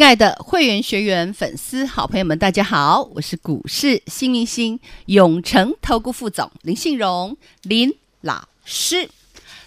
亲爱的会员、学员、粉丝、好朋友们，大家好，我是股市幸运星永诚投顾副总林信荣林老师。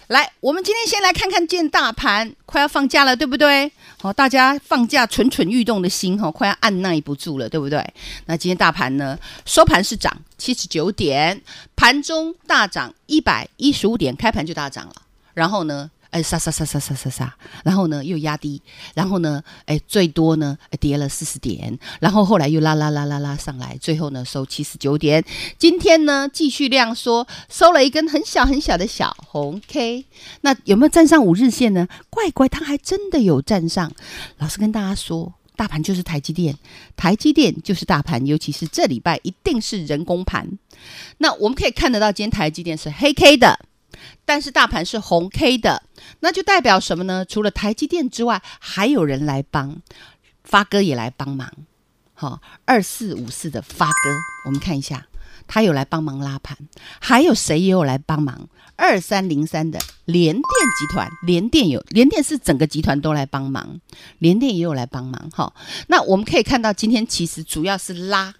来，我们今天先来看看见大盘，快要放假了，对不对？好，大家放假蠢蠢欲动的心，哈，快要按捺不住了，对不对？那今天大盘呢，收盘是涨七十九点，盘中大涨一百一十五点，开盘就大涨了，然后呢？哎，杀杀杀杀杀杀杀，然后呢又压低，然后呢，哎，最多呢跌了四十点，然后后来又拉拉拉拉拉上来，最后呢收七十九点。今天呢继续量缩，收了一根很小很小的小红 K。那有没有站上五日线呢？乖乖，它还真的有站上。老师跟大家说，大盘就是台积电，台积电就是大盘，尤其是这礼拜一定是人工盘。那我们可以看得到，今天台积电是黑 K 的。但是大盘是红 K 的，那就代表什么呢？除了台积电之外，还有人来帮，发哥也来帮忙。好，二四五四的发哥，我们看一下，他有来帮忙拉盘。还有谁也有来帮忙？二三零三的联电集团，联电有联电是整个集团都来帮忙，联电也有来帮忙。好，那我们可以看到，今天其实主要是拉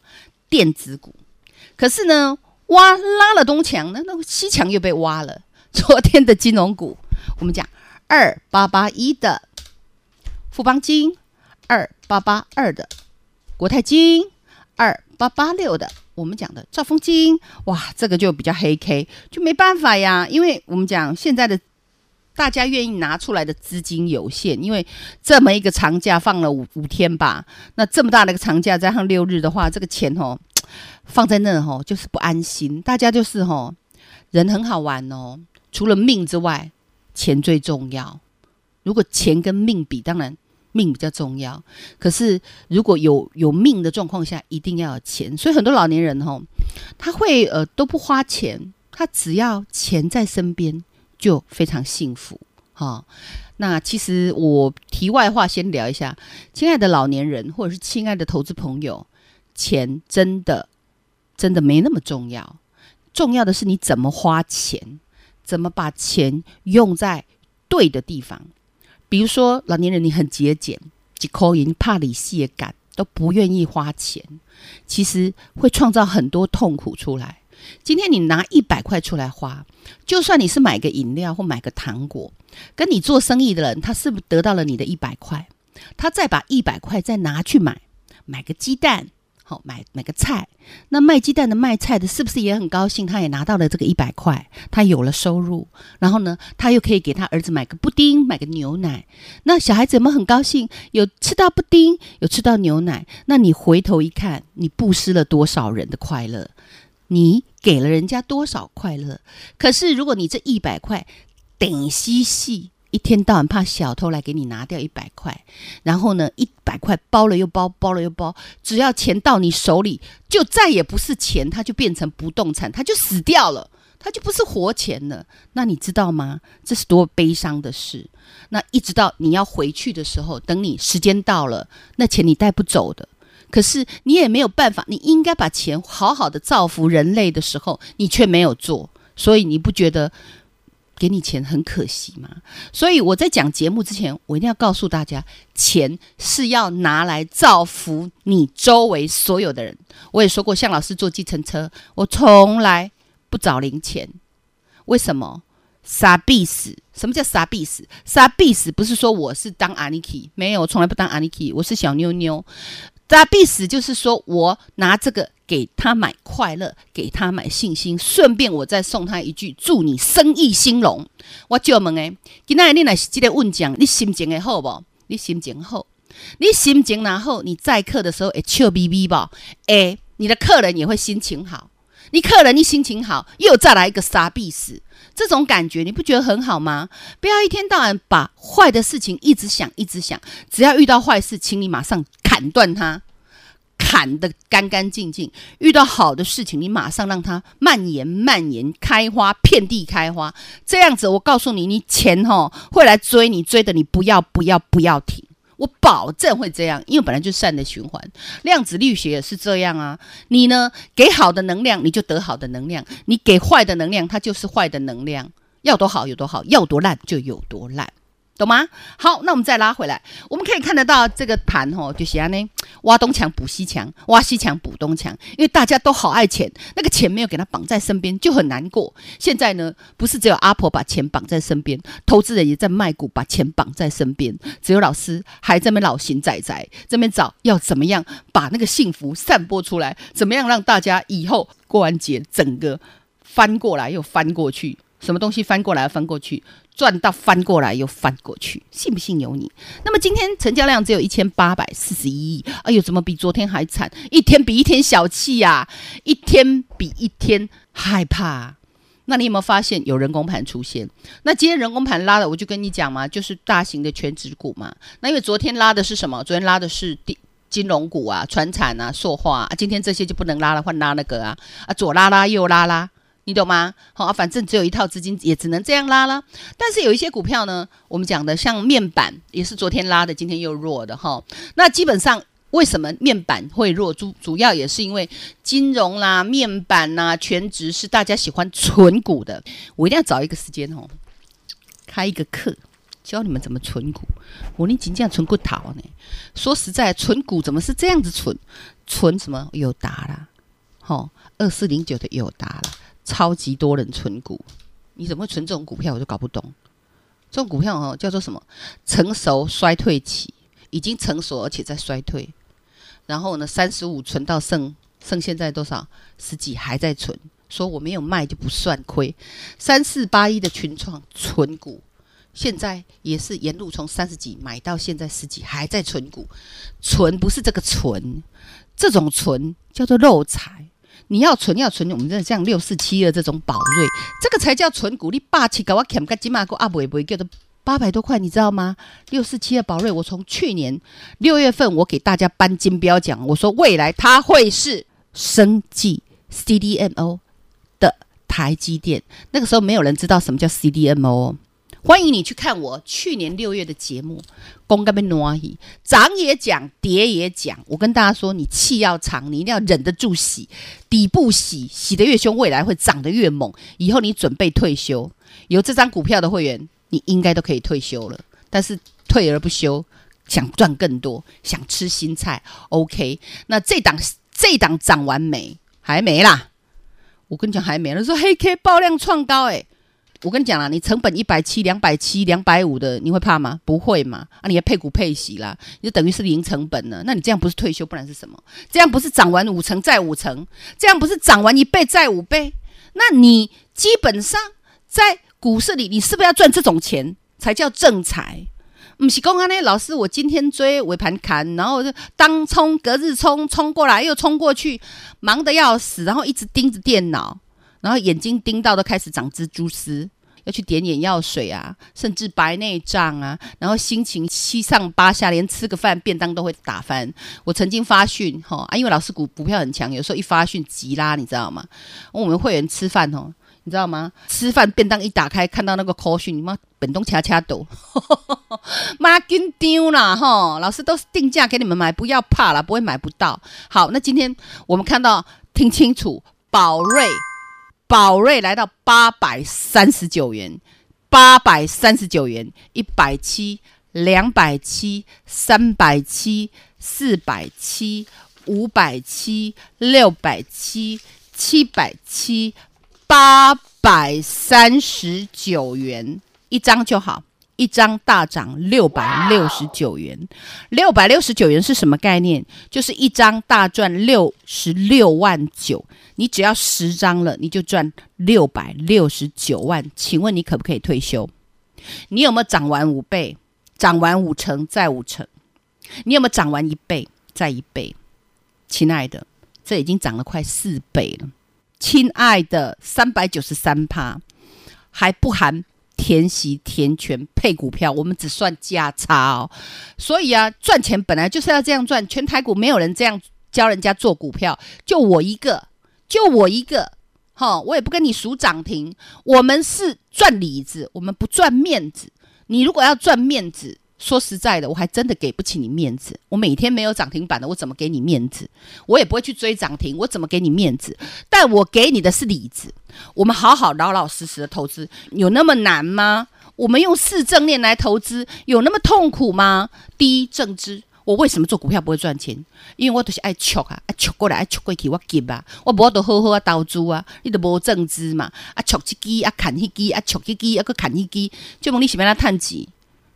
电子股，可是呢，挖拉了东墙呢，那个西墙又被挖了。昨天的金融股，我们讲二八八一的富邦金，二八八二的国泰金，二八八六的我们讲的兆丰金，哇，这个就比较黑 K，就没办法呀，因为我们讲现在的大家愿意拿出来的资金有限，因为这么一个长假放了五五天吧，那这么大的一个长假加上六日的话，这个钱哦放在那哦就是不安心，大家就是哦人很好玩哦。除了命之外，钱最重要。如果钱跟命比，当然命比较重要。可是如果有有命的状况下，一定要有钱。所以很多老年人吼，他会呃都不花钱，他只要钱在身边就非常幸福哈、那其实我题外话先聊一下，亲爱的老年人或者是亲爱的投资朋友，钱真的真的没那么重要，重要的是你怎么花钱。怎么把钱用在对的地方？比如说，老年人你很节俭，几口银怕利息感都不愿意花钱，其实会创造很多痛苦出来。今天你拿一百块出来花，就算你是买个饮料或买个糖果，跟你做生意的人，他是不是得到了你的一百块？他再把一百块再拿去买，买个鸡蛋。好，买买个菜，那卖鸡蛋的卖菜的，是不是也很高兴？他也拿到了这个一百块，他有了收入，然后呢，他又可以给他儿子买个布丁，买个牛奶。那小孩子有没有很高兴？有吃到布丁，有吃到牛奶。那你回头一看，你布施了多少人的快乐？你给了人家多少快乐？可是如果你这一百块等嬉戏。一天到晚怕小偷来给你拿掉一百块，然后呢，一百块包了又包，包了又包，只要钱到你手里，就再也不是钱，它就变成不动产，它就死掉了，它就不是活钱了。那你知道吗？这是多悲伤的事。那一直到你要回去的时候，等你时间到了，那钱你带不走的。可是你也没有办法，你应该把钱好好的造福人类的时候，你却没有做，所以你不觉得？给你钱很可惜嘛，所以我在讲节目之前，我一定要告诉大家，钱是要拿来造福你周围所有的人。我也说过，向老师坐计程车，我从来不找零钱。为什么？傻逼死！什么叫傻逼死？傻逼死不是说我是当阿尼基，没有，我从来不当阿尼基，我是小妞妞。傻逼死就是说我拿这个。给他买快乐，给他买信心，顺便我再送他一句：祝你生意兴隆。我就问诶，今仔你若是这个问讲，你心情会好不？你心情好，你心情然后你载客的时候会笑眯眯不？诶，你的客人也会心情好。你客人一心情好，又再来一个杀必死，这种感觉你不觉得很好吗？不要一天到晚把坏的事情一直想，一直想。只要遇到坏事，请你马上砍断它。喊得干干净净。遇到好的事情，你马上让它蔓延、蔓延、开花，遍地开花。这样子，我告诉你，你钱哈会来追你，追的你不要、不要、不要停。我保证会这样，因为本来就善的循环。量子力学也是这样啊。你呢，给好的能量，你就得好的能量；你给坏的能量，它就是坏的能量。要多好有多好，要多烂就有多烂。懂吗？好，那我们再拉回来，我们可以看得到这个盘哦，就是安呢，挖东墙补西墙，挖西墙补东墙，因为大家都好爱钱，那个钱没有给他绑在身边，就很难过。现在呢，不是只有阿婆把钱绑在身边，投资人也在卖股把钱绑在身边，只有老师还在那边老神在在，这边找要怎么样把那个幸福散播出来，怎么样让大家以后过完节整个翻过来又翻过去。什么东西翻过来翻过去，赚到翻过来又翻过去，信不信由你。那么今天成交量只有一千八百四十一亿，哎呦，怎么比昨天还惨？一天比一天小气呀、啊，一天比一天害怕。那你有没有发现有人工盘出现？那今天人工盘拉的，我就跟你讲嘛，就是大型的权值股嘛。那因为昨天拉的是什么？昨天拉的是金金融股啊、传产啊、塑化啊，今天这些就不能拉了，换拉那个啊啊，左拉拉右拉拉。你懂吗？好啊，反正只有一套资金，也只能这样拉了。但是有一些股票呢，我们讲的像面板，也是昨天拉的，今天又弱的哈。那基本上为什么面板会弱？主主要也是因为金融啦、面板呐、权值是大家喜欢存股的。我一定要找一个时间哦，开一个课教你们怎么存股。我你仅仅存股逃呢？说实在，存股怎么是这样子存？存什么？友达啦，好，二四零九的友达啦。超级多人存股，你怎么会存这种股票？我就搞不懂。这种股票哦，叫做什么？成熟衰退期，已经成熟而且在衰退。然后呢，三十五存到剩剩现在多少？十几还在存，说我没有卖就不算亏。三四八一的群创存股，现在也是沿路从三十几买到现在十几还在存股。存不是这个存，这种存叫做漏财。你要存要存，我们这像六四七二这种宝瑞，这个才叫存股。你霸气搞我砍个金马股阿不不叫做八百多块，你知道吗？六四七二宝瑞，我从去年六月份我给大家颁金标奖，我说未来它会是生技 CDMO 的台积电。那个时候没有人知道什么叫 CDMO。欢迎你去看我去年六月的节目，公干被挪移，涨也讲，跌也讲。我跟大家说，你气要长，你一定要忍得住洗，底部洗，洗得越凶，未来会涨得越猛。以后你准备退休，有这张股票的会员，你应该都可以退休了。但是退而不休，想赚更多，想吃新菜，OK？那这档这档涨完没？还没啦。我跟你讲，还没。他说黑 K 爆量创高，诶。我跟你讲啦，你成本一百七、两百七、两百五的，你会怕吗？不会嘛？啊，你还配股配息啦，你就等于是零成本了。那你这样不是退休，不然是什么？这样不是涨完五成再五成？这样不是涨完一倍再五倍？那你基本上在股市里，你是不是要赚这种钱才叫正财？不是公安呢，老师，我今天追尾盘砍，然后就当冲隔日冲，冲过来又冲过去，忙得要死，然后一直盯着电脑，然后眼睛盯到都开始长蜘蛛丝。要去点眼药水啊，甚至白内障啊，然后心情七上八下，连吃个饭便当都会打翻。我曾经发讯哈啊，因为老师股股票很强，有时候一发讯急拉，你知道吗？我们会员吃饭哦，你知道吗？吃饭便当一打开，看到那个 call 讯，你妈本东掐掐抖，妈紧丢啦哈！老师都是定价给你们买，不要怕了，不会买不到。好，那今天我们看到，听清楚，宝瑞。宝瑞来到八百三十九元，八百三十九元，一百七，两百七，三百七，四百七，五百七，六百七，七百七，八百三十九元一张就好。一张大涨六百六十九元，六百六十九元是什么概念？就是一张大赚六十六万九，你只要十张了，你就赚六百六十九万。请问你可不可以退休？你有没有涨完五倍？涨完五成再五成？你有没有涨完一倍再一倍？亲爱的，这已经涨了快四倍了。亲爱的，三百九十三趴还不含。填息填权配股票，我们只算价差哦。所以啊，赚钱本来就是要这样赚，全台股没有人这样教人家做股票，就我一个，就我一个，哈，我也不跟你数涨停。我们是赚里子，我们不赚面子。你如果要赚面子，说实在的，我还真的给不起你面子。我每天没有涨停板的，我怎么给你面子？我也不会去追涨停，我怎么给你面子？但我给你的是里子。我们好好老老实实的投资，有那么难吗？我们用四正念来投资，有那么痛苦吗？第一，正知。我为什么做股票不会赚钱？因为我都是爱戳啊，爱戳过来，爱戳过去，我急啊，我无都好好啊投资啊，你都无正知嘛？啊，戳一支啊，砍一支啊，戳一支啊，搁砍一支，就问你是要哪趁钱，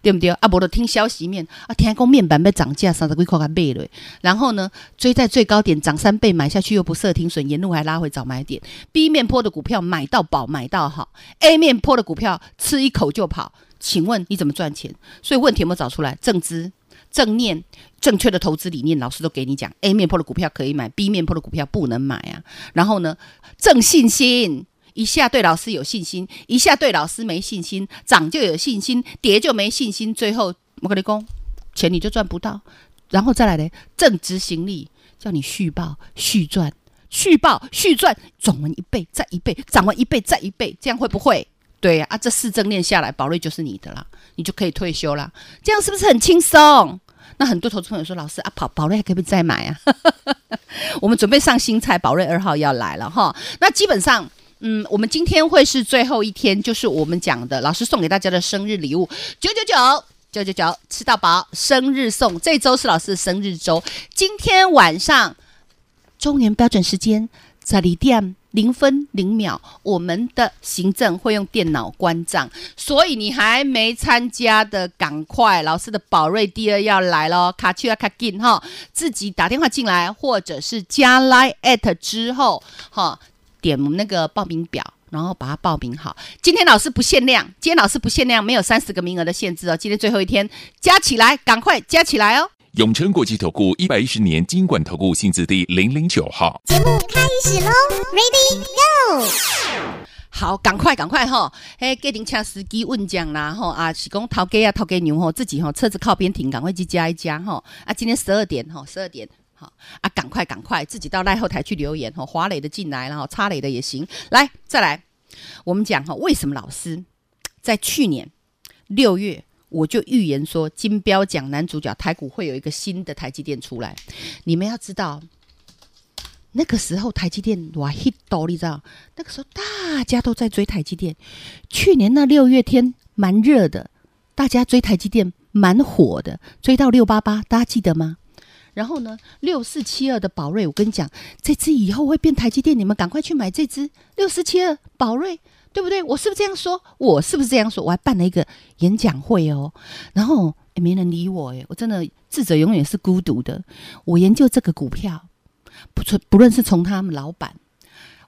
对不对？啊，无就听消息面啊，听讲面板要涨价，三十几块买了，然后呢，追在最高点涨三倍买下去又不设停损，沿路还拉回早买点。B 面坡的股票买到饱，买到好；A 面坡的股票吃一口就跑，请问你怎么赚钱？所以问题有没有找出来？正知。正念正确的投资理念，老师都给你讲。A 面坡的股票可以买，B 面坡的股票不能买啊。然后呢，正信心，一下对老师有信心，一下对老师没信心，涨就有信心，跌就没信心。最后我跟你讲，钱你就赚不到。然后再来呢，正执行力，叫你续报续赚，续报续赚，涨完一倍再一倍，涨完一倍再一倍，这样会不会？对呀，啊，这四正念下来，宝瑞就是你的啦，你就可以退休啦。这样是不是很轻松？那很多投资朋友说，老师啊，宝宝瑞还可不可以再买啊？我们准备上新菜，宝瑞二号要来了哈。那基本上，嗯，我们今天会是最后一天，就是我们讲的老师送给大家的生日礼物，九九九九九九，吃到饱，生日送。这周是老师的生日周，今天晚上中原标准时间十二点。零分零秒，我们的行政会用电脑关账，所以你还没参加的，赶快！老师的宝瑞第二要来喽，卡丘要卡进哈，自己打电话进来，或者是加 line at 之后哈，点那个报名表，然后把它报名好。今天老师不限量，今天老师不限量，没有三十个名额的限制哦。今天最后一天，加起来，赶快加起来哦！永诚国际投顾一百一十年金管投顾新字第零零九号。节目开始喽，Ready Go！好，赶快赶快哈！哎，给您请司机问讲啦哈啊，是讲头家啊头家牛吼，自己哈车子靠边停，赶快去加一加哈啊！今天十二点哈，十二点好啊，赶快赶快自己到赖后台去留言哈，华磊的进来，然后插磊的也行。来，再来，我们讲哈，为什么老师在去年六月？我就预言说，金标奖男主角台股会有一个新的台积电出来。你们要知道，那个时候台积电哇 hit 到，你知道？那个时候大家都在追台积电。去年那六月天蛮热的，大家追台积电蛮火的，追到六八八，大家记得吗？然后呢，六四七二的宝瑞，我跟你讲，这支以后会变台积电，你们赶快去买这支六四七二宝瑞。对不对？我是不是这样说？我是不是这样说？我还办了一个演讲会哦，然后也没人理我诶，我真的智者永远是孤独的。我研究这个股票，不从不论是从他们老板，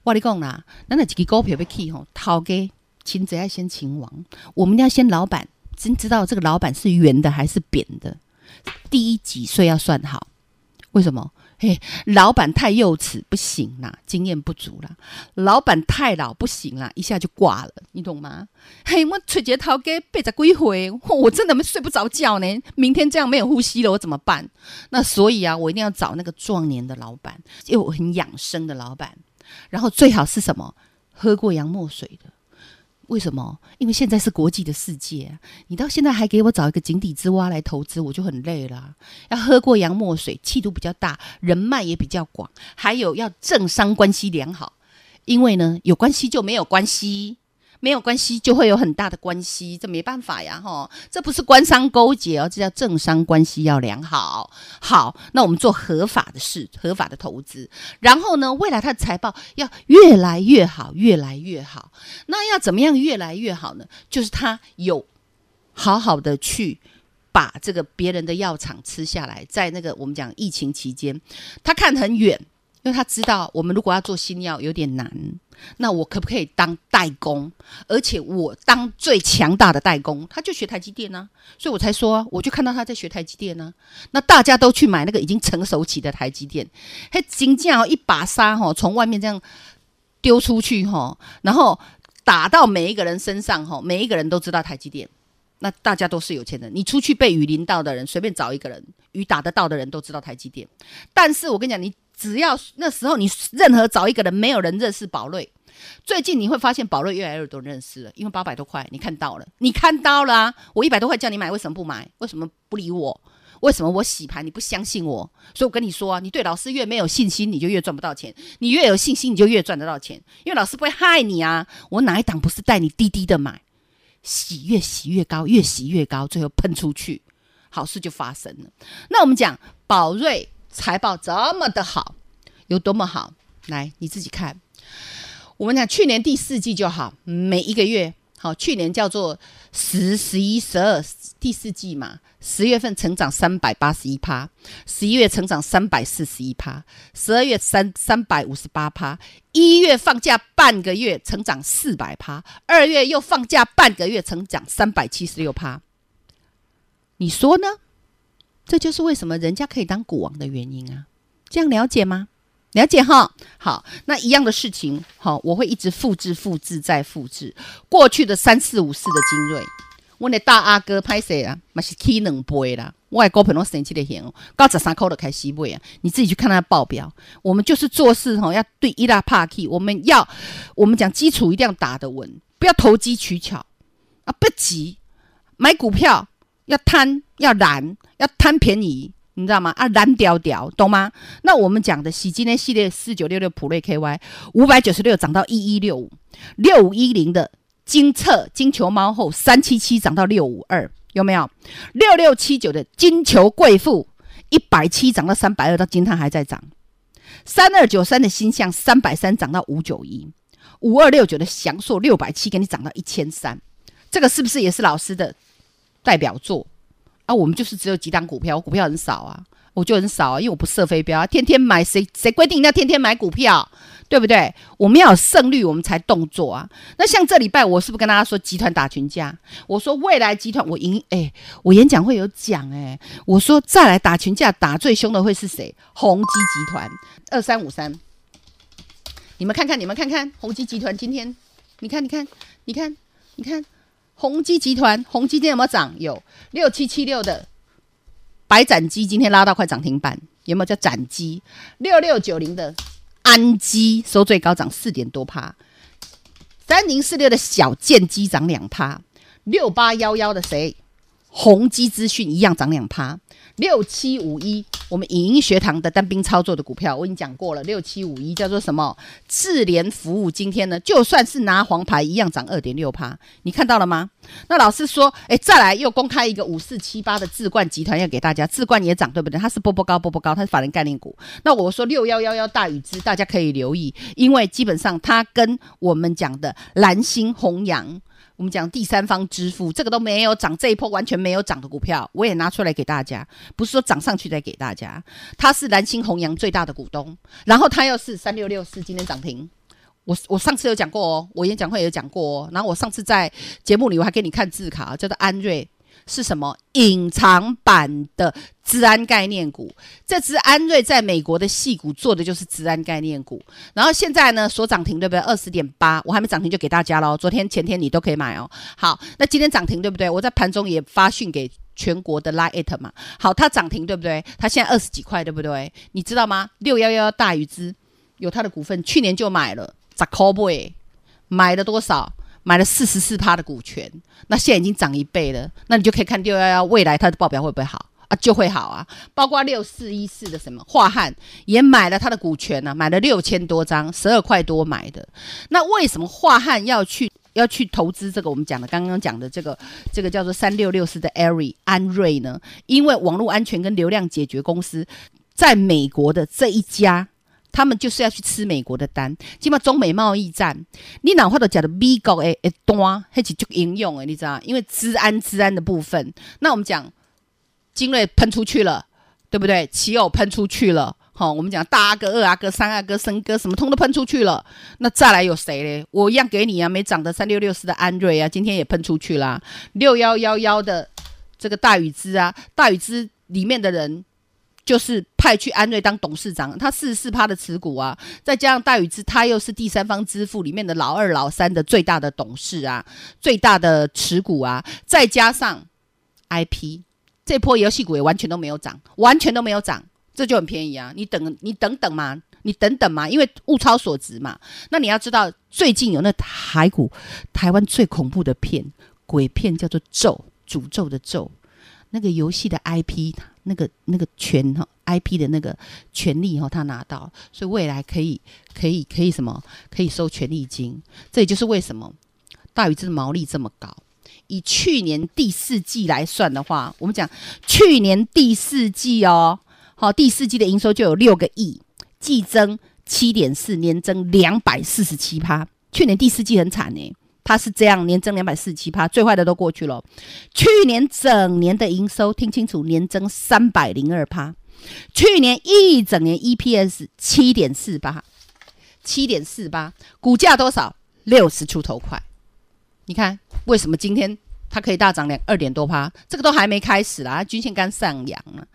我跟你讲啦，那那几个股票被 key 吼，掏给擒贼要先擒王，我们要先老板，真知道这个老板是圆的还是扁的。第一几岁要算好，为什么？嘿，老板太幼齿不行啦，经验不足啦。老板太老不行啦，一下就挂了，你懂吗？嘿，我垂睫头给背着归回，我真的没睡不着觉呢。明天这样没有呼吸了，我怎么办？那所以啊，我一定要找那个壮年的老板，又很养生的老板，然后最好是什么？喝过洋墨水的。为什么？因为现在是国际的世界，你到现在还给我找一个井底之蛙来投资，我就很累了。要喝过洋墨水，气度比较大，人脉也比较广，还有要政商关系良好。因为呢，有关系就没有关系。没有关系，就会有很大的关系，这没办法呀，哈，这不是官商勾结哦，这叫政商关系要良好。好，那我们做合法的事，合法的投资，然后呢，未来它的财报要越来越好，越来越好。那要怎么样越来越好呢？就是他有好好的去把这个别人的药厂吃下来，在那个我们讲疫情期间，他看很远。因为他知道，我们如果要做新药有点难，那我可不可以当代工？而且我当最强大的代工，他就学台积电呢、啊，所以我才说，我就看到他在学台积电呢、啊。那大家都去买那个已经成熟起的台积电，嘿，金价一把沙哈，从外面这样丢出去哈，然后打到每一个人身上哈，每一个人都知道台积电。那大家都是有钱人。你出去被雨淋到的人，随便找一个人，雨打得到的人都知道台积电。但是我跟你讲，你只要那时候你任何找一个人，没有人认识宝瑞。最近你会发现宝瑞越来越多认识了，因为八百多块，你看到了，你看到了啊！我一百多块叫你买，为什么不买？为什么不理我？为什么我洗盘你不相信我？所以我跟你说啊，你对老师越没有信心，你就越赚不到钱；你越有信心，你就越赚得到钱。因为老师不会害你啊！我哪一档不是带你滴滴的买，洗越洗越高，越洗越高，最后喷出去，好事就发生了。那我们讲宝瑞财报这么的好，有多么好？来，你自己看。我们讲去年第四季就好，每一个月好，去年叫做十、十一、十二第四季嘛，十月份成长三百八十一趴，十一月成长三百四十一趴，十二月三三百五十八趴，一月放假半个月成长四百趴，二月又放假半个月成长三百七十六趴，你说呢？这就是为什么人家可以当股王的原因啊，这样了解吗？了解哈，好，那一样的事情，好，我会一直复制、复制再复制过去的三四五四的精锐。我的大阿哥拍谁啊？嘛是起两倍啦，我的股票都生气的很哦，高十三块都开始买啊！你自己去看他的报表。我们就是做事哈，要对一大帕 key，我们要我们讲基础一定要打得稳，不要投机取巧啊！不急买股票，要贪要懒，要贪便宜。你知道吗？啊，蓝屌屌，懂吗？那我们讲的喜金的系列四九六六普瑞 KY 五百九十六涨到一一六五，六五一零的金策金球猫后三七七涨到六五二，有没有？六六七九的金球贵妇一百七涨到三百二，到今天还在涨。三二九三的新象三百三涨到五九一，五二六九的祥硕六百七给你涨到一千三，这个是不是也是老师的代表作？啊，我们就是只有几档股票，股票很少啊，我就很少啊，因为我不设飞镖啊，天天买，谁谁规定要天天买股票，对不对？我们要有胜率，我们才动作啊。那像这礼拜，我是不是跟大家说集团打群架？我说未来集团，我赢，哎，我演讲会有讲，哎，我说再来打群架，打最凶的会是谁？宏基集团二三五三，你们看看，你们看看，宏基集团今天，你看，你看，你看，你看。宏基集团，宏基今天有没有涨？有六七七六的白斩鸡今天拉到快涨停板，有没有叫斩鸡？六六九零的安基收最高涨四点多趴，三零四六的小剑鸡涨两趴，六八幺幺的谁？宏基资讯一样涨两趴。六七五一，我们影音学堂的单兵操作的股票，我已经讲过了。六七五一叫做什么？智联服务，今天呢，就算是拿黄牌一样涨二点六趴，你看到了吗？那老师说，哎，再来又公开一个五四七八的智冠集团要给大家，智冠也涨，对不对？它是波波高，波波高，它是法人概念股。那我说六幺幺幺大宇资，大家可以留意，因为基本上它跟我们讲的蓝星弘洋。我们讲第三方支付，这个都没有涨，这一波完全没有涨的股票，我也拿出来给大家，不是说涨上去再给大家。他是蓝星弘洋最大的股东，然后他又是三六六四今天涨停。我我上次有讲过哦，我演讲会有讲过哦，然后我上次在节目里我还给你看字卡，叫做安瑞。是什么隐藏版的治安概念股？这支安瑞在美国的矽谷做的就是治安概念股，然后现在呢，所涨停对不对？二十点八，我还没涨停就给大家喽。昨天前天你都可以买哦。好，那今天涨停对不对？我在盘中也发讯给全国的 Line 嘛。好，它涨停对不对？它现在二十几块对不对？你知道吗？六幺幺大宇资有它的股份，去年就买了，咋抠不？买了多少？买了四十四趴的股权，那现在已经涨一倍了，那你就可以看六幺幺未来它的报表会不会好啊？就会好啊。包括六四一四的什么樺汉也买了它的股权呢、啊，买了六千多张，十二块多买的。那为什么樺汉要去要去投资这个？我们讲的刚刚讲的这个这个叫做三六六四的艾瑞安瑞呢？因为网络安全跟流量解决公司在美国的这一家。他们就是要去吃美国的单，起码中美贸易战，你哪怕都讲的美国诶诶单，还是就应用诶，你知道？因为治安治安的部分，那我们讲精锐喷出去了，对不对？奇偶喷出去了，好，我们讲大阿哥、二阿哥、三阿哥、森哥，什么通都喷出去了。那再来有谁嘞？我一样给你啊，没涨的三六六四的安瑞啊，今天也喷出去啦。六幺幺幺的这个大宇资啊，大宇资里面的人。就是派去安瑞当董事长，他四十四趴的持股啊，再加上戴宇之，他又是第三方支付里面的老二、老三的最大的董事啊，最大的持股啊，再加上 IP，这波游戏股也完全都没有涨，完全都没有涨，这就很便宜啊！你等，你等等嘛，你等等嘛，因为物超所值嘛。那你要知道，最近有那台股，台湾最恐怖的片，鬼片叫做咒，诅咒的咒。那个游戏的 IP，那个那个权哈 IP 的那个权利哈，他拿到，所以未来可以可以可以什么？可以收权利金。这也就是为什么大宇资的毛利这么高。以去年第四季来算的话，我们讲去年第四季哦，好，第四季的营收就有六个亿，季增七点四，年增两百四十七趴。去年第四季很惨呢。它是这样，年增两百四十七趴，最坏的都过去了。去年整年的营收，听清楚，年增三百零二趴。去年一整年 EPS 七点四八，七点四八，股价多少？六十出头块。你看，为什么今天它可以大涨两二点多趴？这个都还没开始啦，均线刚上扬了。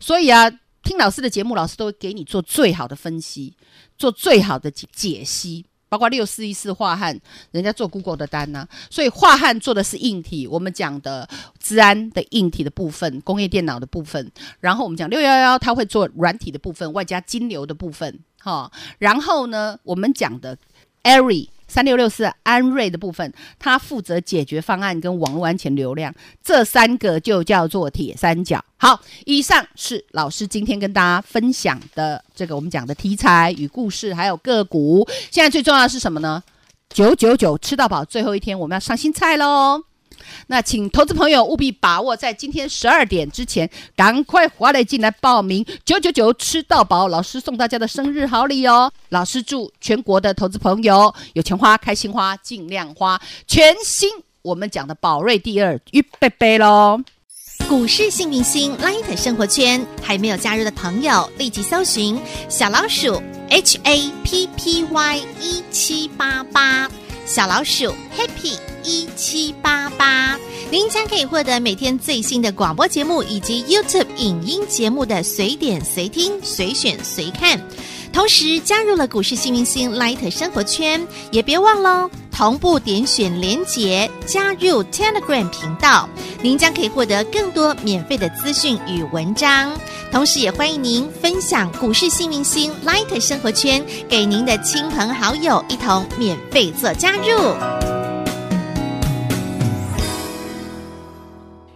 所以啊，听老师的节目，老师都会给你做最好的分析，做最好的解解析。包括六四一四化汉，人家做 Google 的单呢、所以化汉做的是硬体，我们讲的治安的硬体的部分，工业电脑的部分，然后我们讲六幺幺，它会做软体的部分，外加金流的部分，哈，然后呢，我们讲的 Airy。三六六四安瑞的部分，它负责解决方案跟网络安全流量，这三个就叫做铁三角。好，以上是老师今天跟大家分享的这个我们讲的题材与故事，还有个股。现在最重要的是什么呢？九九九吃到饱，最后一天我们要上新菜喽。那请投资朋友务必把握在今天十二点之前，赶快划来进来报名九九九吃到饱，老师送大家的生日好礼哦！老师祝全国的投资朋友有钱花，开心花，尽量花。全新我们讲的宝瑞第二预备备喽！股市幸运星 Light 生活圈还没有加入的朋友，立即搜寻小老鼠 H A P P Y 一七八八。小老鼠 Happy 一七八八，您将可以获得每天最新的广播节目以及 YouTube 影音节目的随点随听、随选随看。同时加入了股市新明星 Light 生活圈，也别忘了同步点选连结加入 Telegram 频道，您将可以获得更多免费的资讯与文章。同时，也欢迎您分享股市新明星 Light 生活圈给您的亲朋好友，一同免费做加入。